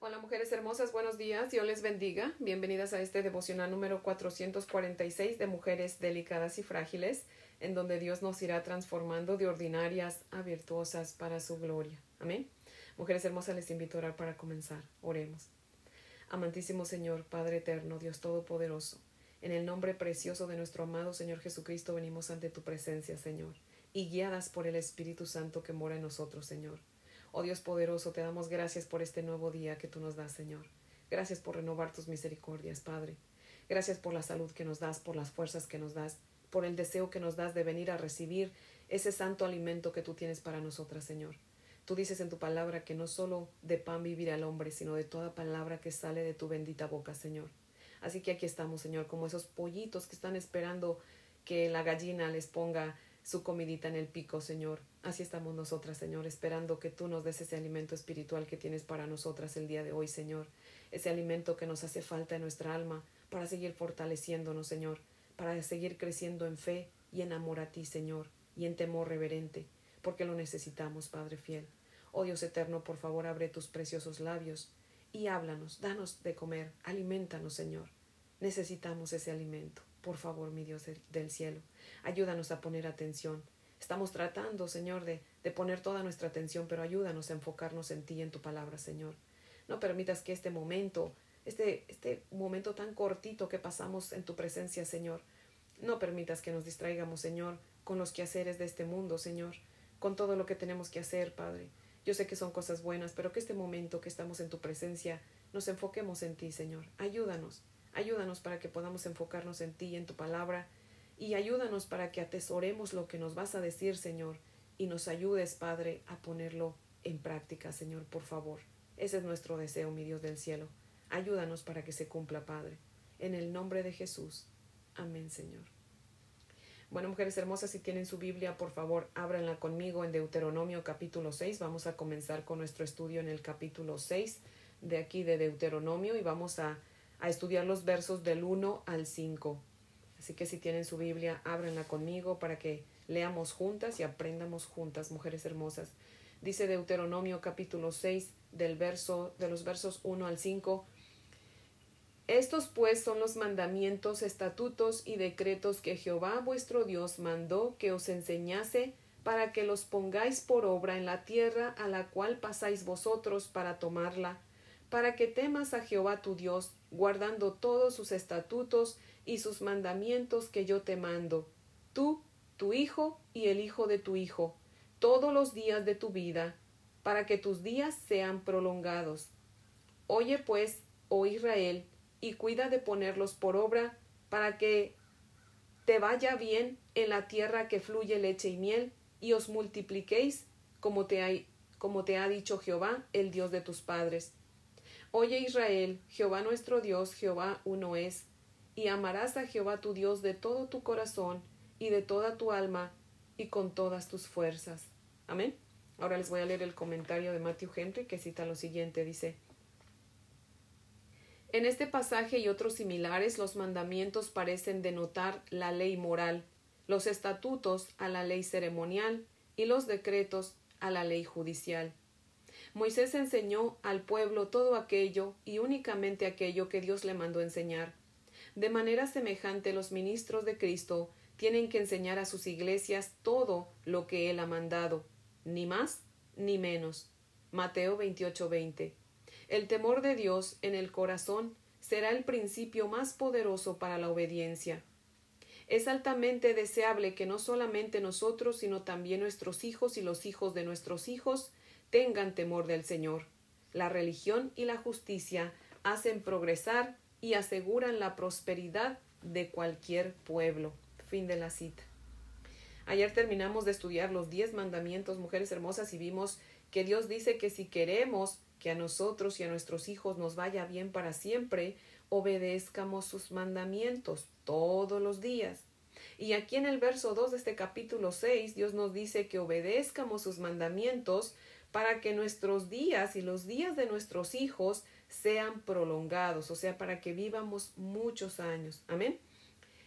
Hola mujeres hermosas, buenos días, Dios les bendiga. Bienvenidas a este devocional número 446 de Mujeres Delicadas y Frágiles, en donde Dios nos irá transformando de ordinarias a virtuosas para su gloria. Amén. Mujeres hermosas, les invito a orar para comenzar. Oremos. Amantísimo Señor, Padre eterno, Dios Todopoderoso, en el nombre precioso de nuestro amado Señor Jesucristo venimos ante tu presencia, Señor, y guiadas por el Espíritu Santo que mora en nosotros, Señor. Oh Dios poderoso, te damos gracias por este nuevo día que tú nos das, Señor. Gracias por renovar tus misericordias, Padre. Gracias por la salud que nos das, por las fuerzas que nos das, por el deseo que nos das de venir a recibir ese santo alimento que tú tienes para nosotras, Señor. Tú dices en tu palabra que no solo de pan vivirá el hombre, sino de toda palabra que sale de tu bendita boca, Señor. Así que aquí estamos, Señor, como esos pollitos que están esperando que la gallina les ponga su comidita en el pico, Señor. Así estamos nosotras, Señor, esperando que tú nos des ese alimento espiritual que tienes para nosotras el día de hoy, Señor. Ese alimento que nos hace falta en nuestra alma para seguir fortaleciéndonos, Señor, para seguir creciendo en fe y en amor a ti, Señor, y en temor reverente, porque lo necesitamos, Padre fiel. Oh Dios eterno, por favor, abre tus preciosos labios y háblanos, danos de comer, alimentanos, Señor. Necesitamos ese alimento. Por favor, mi Dios del cielo, ayúdanos a poner atención. Estamos tratando, Señor, de, de poner toda nuestra atención, pero ayúdanos a enfocarnos en ti y en tu palabra, Señor. No permitas que este momento, este, este momento tan cortito que pasamos en tu presencia, Señor, no permitas que nos distraigamos, Señor, con los quehaceres de este mundo, Señor, con todo lo que tenemos que hacer, Padre. Yo sé que son cosas buenas, pero que este momento que estamos en tu presencia nos enfoquemos en ti, Señor. Ayúdanos. Ayúdanos para que podamos enfocarnos en ti y en tu palabra, y ayúdanos para que atesoremos lo que nos vas a decir, Señor, y nos ayudes, Padre, a ponerlo en práctica, Señor, por favor. Ese es nuestro deseo, mi Dios del cielo. Ayúdanos para que se cumpla, Padre. En el nombre de Jesús. Amén, Señor. Bueno, mujeres hermosas, si tienen su Biblia, por favor, ábranla conmigo en Deuteronomio capítulo 6. Vamos a comenzar con nuestro estudio en el capítulo 6 de aquí de Deuteronomio y vamos a a estudiar los versos del 1 al 5. Así que si tienen su Biblia, ábrenla conmigo para que leamos juntas y aprendamos juntas, mujeres hermosas. Dice Deuteronomio capítulo 6 del verso de los versos 1 al 5. Estos pues son los mandamientos, estatutos y decretos que Jehová vuestro Dios mandó que os enseñase para que los pongáis por obra en la tierra a la cual pasáis vosotros para tomarla para que temas a Jehová tu Dios, guardando todos sus estatutos y sus mandamientos que yo te mando, tú, tu hijo y el hijo de tu hijo, todos los días de tu vida, para que tus días sean prolongados. Oye pues, oh Israel, y cuida de ponerlos por obra, para que te vaya bien en la tierra que fluye leche y miel, y os multipliquéis, como te como te ha dicho Jehová, el Dios de tus padres Oye Israel, Jehová nuestro Dios, Jehová uno es, y amarás a Jehová tu Dios de todo tu corazón y de toda tu alma y con todas tus fuerzas. Amén. Ahora les voy a leer el comentario de Matthew Henry que cita lo siguiente, dice, en este pasaje y otros similares los mandamientos parecen denotar la ley moral, los estatutos a la ley ceremonial y los decretos a la ley judicial. Moisés enseñó al pueblo todo aquello y únicamente aquello que Dios le mandó enseñar. De manera semejante los ministros de Cristo tienen que enseñar a sus iglesias todo lo que Él ha mandado, ni más ni menos. Mateo 28:20. El temor de Dios en el corazón será el principio más poderoso para la obediencia. Es altamente deseable que no solamente nosotros, sino también nuestros hijos y los hijos de nuestros hijos tengan temor del Señor. La religión y la justicia hacen progresar y aseguran la prosperidad de cualquier pueblo. Fin de la cita. Ayer terminamos de estudiar los diez mandamientos, mujeres hermosas, y vimos que Dios dice que si queremos que a nosotros y a nuestros hijos nos vaya bien para siempre, obedezcamos sus mandamientos todos los días. Y aquí en el verso 2 de este capítulo 6, Dios nos dice que obedezcamos sus mandamientos para que nuestros días y los días de nuestros hijos sean prolongados, o sea, para que vivamos muchos años. Amén.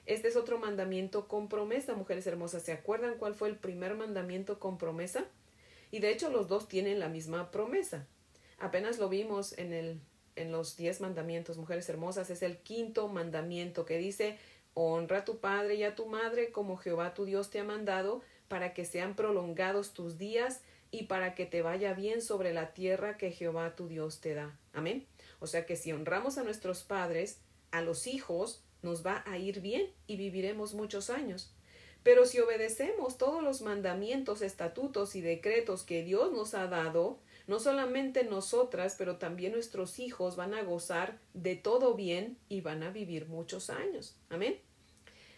Este es otro mandamiento con promesa, mujeres hermosas. ¿Se acuerdan cuál fue el primer mandamiento con promesa? Y de hecho los dos tienen la misma promesa. Apenas lo vimos en el en los diez mandamientos, mujeres hermosas, es el quinto mandamiento que dice honra a tu padre y a tu madre como Jehová tu Dios te ha mandado, para que sean prolongados tus días y para que te vaya bien sobre la tierra que Jehová tu Dios te da. Amén. O sea que si honramos a nuestros padres, a los hijos, nos va a ir bien y viviremos muchos años. Pero si obedecemos todos los mandamientos, estatutos y decretos que Dios nos ha dado, no solamente nosotras, pero también nuestros hijos van a gozar de todo bien y van a vivir muchos años. Amén.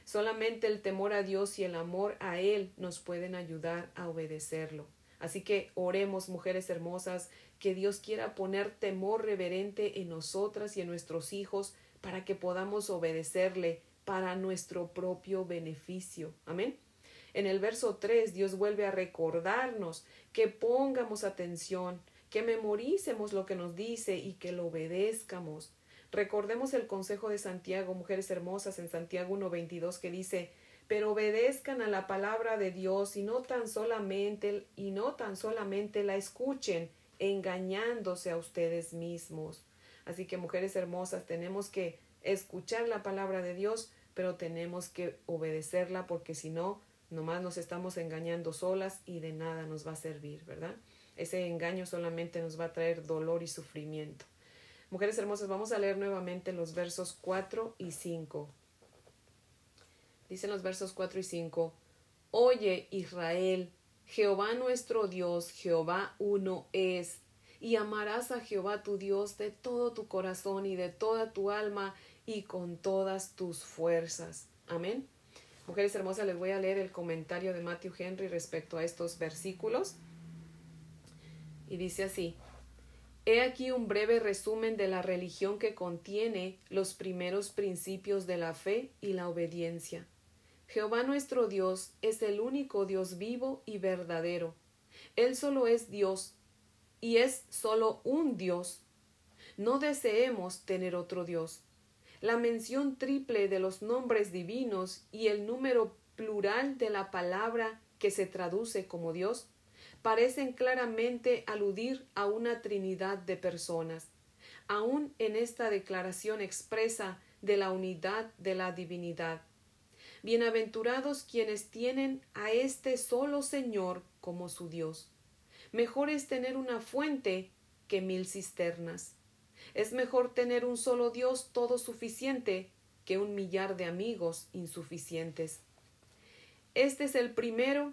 Solamente el temor a Dios y el amor a Él nos pueden ayudar a obedecerlo. Así que oremos, mujeres hermosas, que Dios quiera poner temor reverente en nosotras y en nuestros hijos para que podamos obedecerle para nuestro propio beneficio. Amén. En el verso 3 Dios vuelve a recordarnos que pongamos atención, que memoricemos lo que nos dice y que lo obedezcamos. Recordemos el consejo de Santiago, mujeres hermosas, en Santiago 1.22 que dice, pero obedezcan a la palabra de Dios y no tan solamente y no tan solamente la escuchen, engañándose a ustedes mismos. Así que mujeres hermosas, tenemos que escuchar la palabra de Dios, pero tenemos que obedecerla porque si no, nomás nos estamos engañando solas y de nada nos va a servir, ¿verdad? Ese engaño solamente nos va a traer dolor y sufrimiento. Mujeres hermosas, vamos a leer nuevamente los versos 4 y 5. Dicen los versos 4 y 5. Oye, Israel, Jehová nuestro Dios, Jehová uno es, y amarás a Jehová tu Dios de todo tu corazón y de toda tu alma y con todas tus fuerzas. Amén. Mujeres hermosas, les voy a leer el comentario de Matthew Henry respecto a estos versículos. Y dice así, He aquí un breve resumen de la religión que contiene los primeros principios de la fe y la obediencia. Jehová nuestro Dios es el único Dios vivo y verdadero. Él solo es Dios y es solo un Dios. No deseemos tener otro Dios. La mención triple de los nombres divinos y el número plural de la palabra que se traduce como Dios parecen claramente aludir a una trinidad de personas. Aún en esta declaración expresa de la unidad de la divinidad. Bienaventurados quienes tienen a este solo Señor como su Dios. Mejor es tener una fuente que mil cisternas. Es mejor tener un solo Dios todo suficiente que un millar de amigos insuficientes. Este es el primero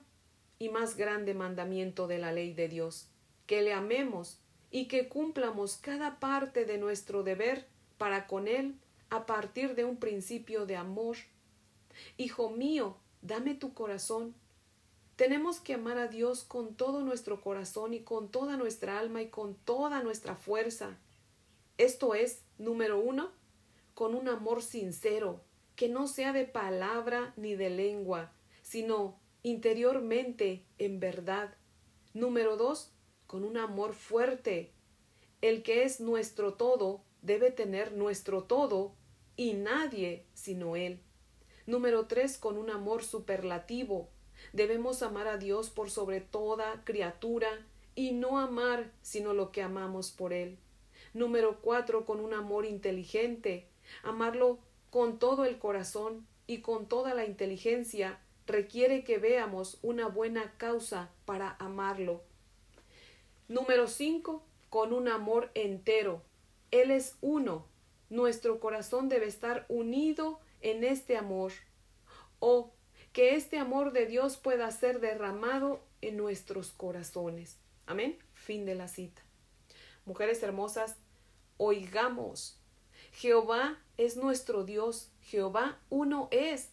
y más grande mandamiento de la ley de Dios, que le amemos y que cumplamos cada parte de nuestro deber para con Él a partir de un principio de amor. Hijo mío, dame tu corazón. Tenemos que amar a Dios con todo nuestro corazón y con toda nuestra alma y con toda nuestra fuerza. Esto es, número uno, con un amor sincero, que no sea de palabra ni de lengua, sino interiormente en verdad. Número dos, con un amor fuerte. El que es nuestro todo debe tener nuestro todo y nadie sino Él. Número tres, con un amor superlativo. Debemos amar a Dios por sobre toda criatura y no amar sino lo que amamos por Él. Número cuatro, con un amor inteligente. Amarlo con todo el corazón y con toda la inteligencia requiere que veamos una buena causa para amarlo. Número 5. Con un amor entero. Él es uno. Nuestro corazón debe estar unido en este amor. O que este amor de Dios pueda ser derramado en nuestros corazones. Amén. Fin de la cita. Mujeres hermosas, oigamos. Jehová es nuestro Dios. Jehová uno es.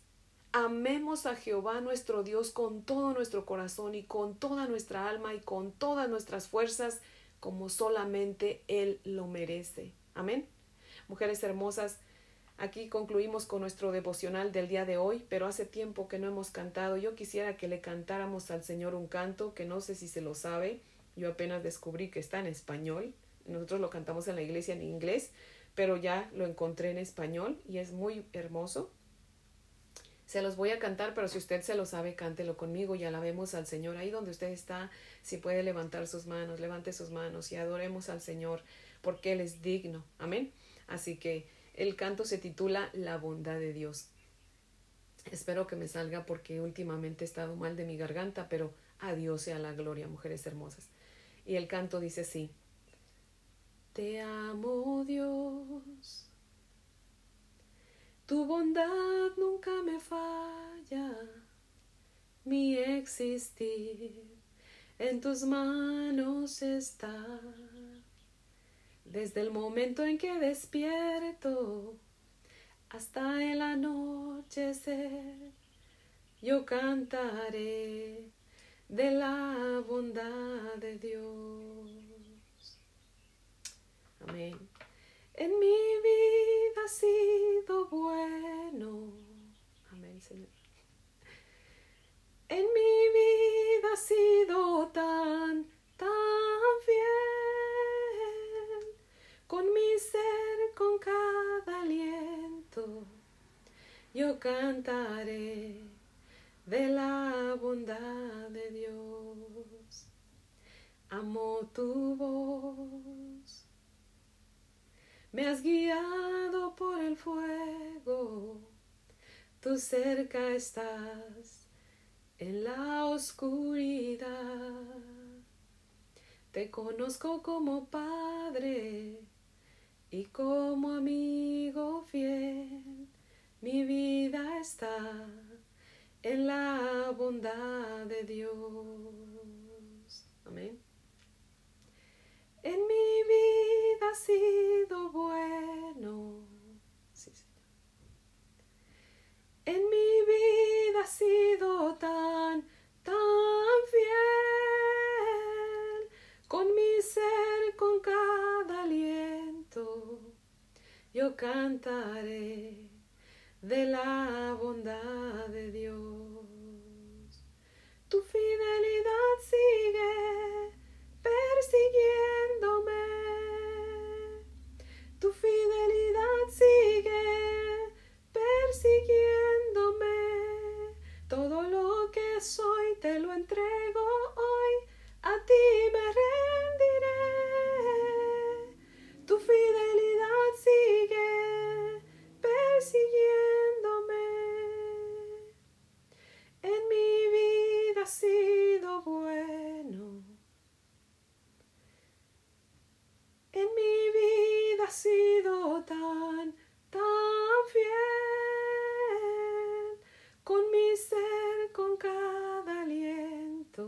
Amemos a Jehová nuestro Dios con todo nuestro corazón y con toda nuestra alma y con todas nuestras fuerzas, como solamente Él lo merece. Amén. Mujeres hermosas, aquí concluimos con nuestro devocional del día de hoy, pero hace tiempo que no hemos cantado. Yo quisiera que le cantáramos al Señor un canto que no sé si se lo sabe. Yo apenas descubrí que está en español. Nosotros lo cantamos en la iglesia en inglés, pero ya lo encontré en español y es muy hermoso. Se los voy a cantar, pero si usted se lo sabe, cántelo conmigo y alabemos al Señor. Ahí donde usted está, si puede levantar sus manos, levante sus manos y adoremos al Señor, porque Él es digno. Amén. Así que el canto se titula La bondad de Dios. Espero que me salga porque últimamente he estado mal de mi garganta, pero a Dios sea la gloria, mujeres hermosas. Y el canto dice así. Te amo Dios tu bondad nunca me falla, mi existir en tus manos está. Desde el momento en que despierto hasta el anochecer, yo cantaré de la bondad de Dios. Amén. En mi vida ha sido bueno. Amén, Señor. En mi vida ha sido tan, tan fiel. Con mi ser, con cada aliento, yo cantaré de la bondad de Dios. Amo tu voz me has guiado por el fuego, tú cerca estás en la oscuridad. Te conozco como Padre y como amigo fiel. Mi vida está en la bondad de Dios. Amén. En mi vida ha sido bueno. Sí, En mi vida ha sido tan, tan fiel. Con mi ser, con cada aliento, yo cantaré de la bondad de Dios. Tu fidelidad sigue persiguiéndome. Tu fidelidad sigue persiguiéndome. Todo lo que soy te lo entrego hoy, a ti me fidelidad sigue persiguiéndome. En mi vida ha sido bueno. En mi vida ha sido tan, tan fiel. Con mi ser, con cada aliento,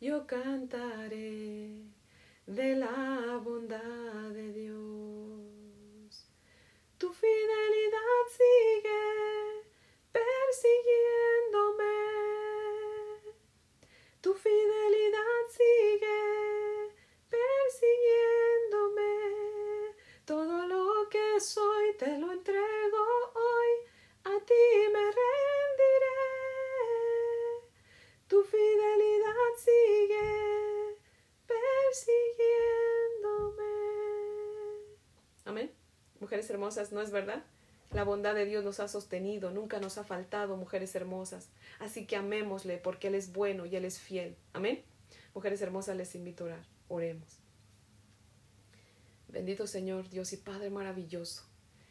yo cantaré Mujeres hermosas, ¿no es verdad? La bondad de Dios nos ha sostenido, nunca nos ha faltado, mujeres hermosas. Así que amémosle porque Él es bueno y Él es fiel. Amén. Mujeres hermosas, les invito a orar. Oremos. Bendito Señor, Dios y Padre maravilloso.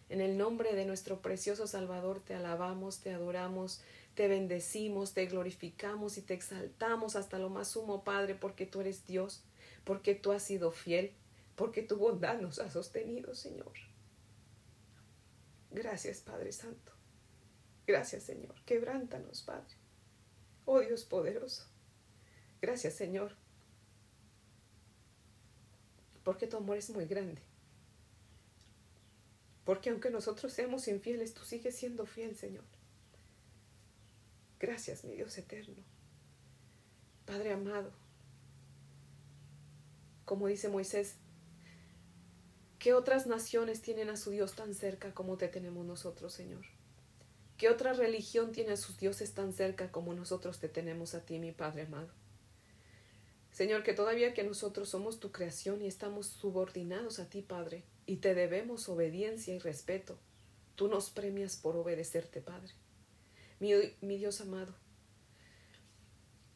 En el nombre de nuestro precioso Salvador te alabamos, te adoramos, te bendecimos, te glorificamos y te exaltamos hasta lo más sumo, Padre, porque tú eres Dios, porque tú has sido fiel, porque tu bondad nos ha sostenido, Señor. Gracias, Padre Santo. Gracias, Señor. Quebrántanos, Padre. Oh Dios poderoso. Gracias, Señor. Porque tu amor es muy grande. Porque aunque nosotros seamos infieles, tú sigues siendo fiel, Señor. Gracias, mi Dios eterno. Padre amado, como dice Moisés, ¿qué otras naciones tienen a su Dios tan cerca como te tenemos nosotros, Señor? ¿Qué otra religión tiene a sus dioses tan cerca como nosotros te tenemos a ti, mi Padre amado? Señor, que todavía que nosotros somos tu creación y estamos subordinados a ti, Padre, y te debemos obediencia y respeto, tú nos premias por obedecerte, Padre. Mi, mi Dios amado,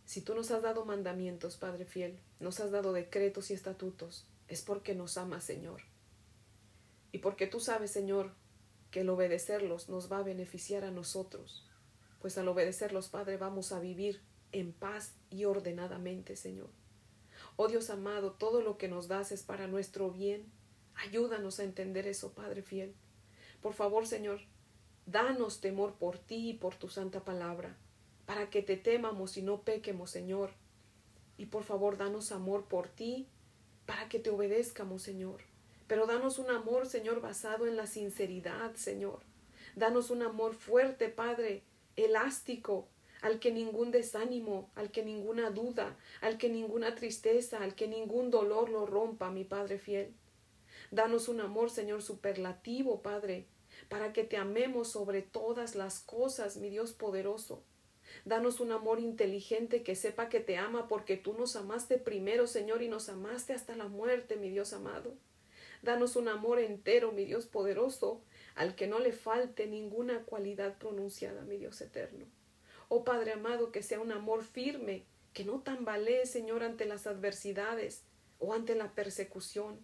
si tú nos has dado mandamientos, Padre fiel, nos has dado decretos y estatutos, es porque nos amas, Señor. Y porque tú sabes, Señor, que el obedecerlos nos va a beneficiar a nosotros, pues al obedecerlos, Padre, vamos a vivir en paz y ordenadamente, Señor. Oh Dios amado, todo lo que nos das es para nuestro bien. Ayúdanos a entender eso, Padre fiel. Por favor, Señor, danos temor por ti y por tu santa palabra, para que te temamos y no pequemos, Señor. Y por favor, danos amor por ti, para que te obedezcamos, Señor. Pero danos un amor, Señor, basado en la sinceridad, Señor. Danos un amor fuerte, Padre, elástico, al que ningún desánimo, al que ninguna duda, al que ninguna tristeza, al que ningún dolor lo rompa, mi Padre fiel. Danos un amor, Señor, superlativo, Padre, para que te amemos sobre todas las cosas, mi Dios poderoso. Danos un amor inteligente que sepa que te ama porque tú nos amaste primero, Señor, y nos amaste hasta la muerte, mi Dios amado. Danos un amor entero, mi Dios poderoso, al que no le falte ninguna cualidad pronunciada, mi Dios eterno. Oh Padre amado, que sea un amor firme, que no tambalee, Señor, ante las adversidades o ante la persecución.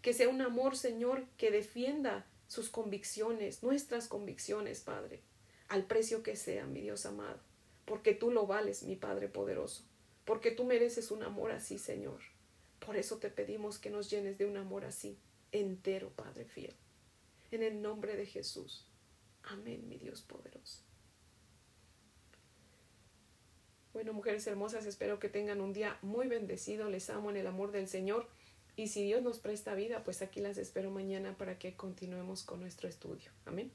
Que sea un amor, Señor, que defienda sus convicciones, nuestras convicciones, Padre, al precio que sea, mi Dios amado, porque tú lo vales, mi Padre poderoso, porque tú mereces un amor así, Señor. Por eso te pedimos que nos llenes de un amor así entero, Padre fiel. En el nombre de Jesús. Amén, mi Dios poderoso. Bueno, mujeres hermosas, espero que tengan un día muy bendecido. Les amo en el amor del Señor. Y si Dios nos presta vida, pues aquí las espero mañana para que continuemos con nuestro estudio. Amén.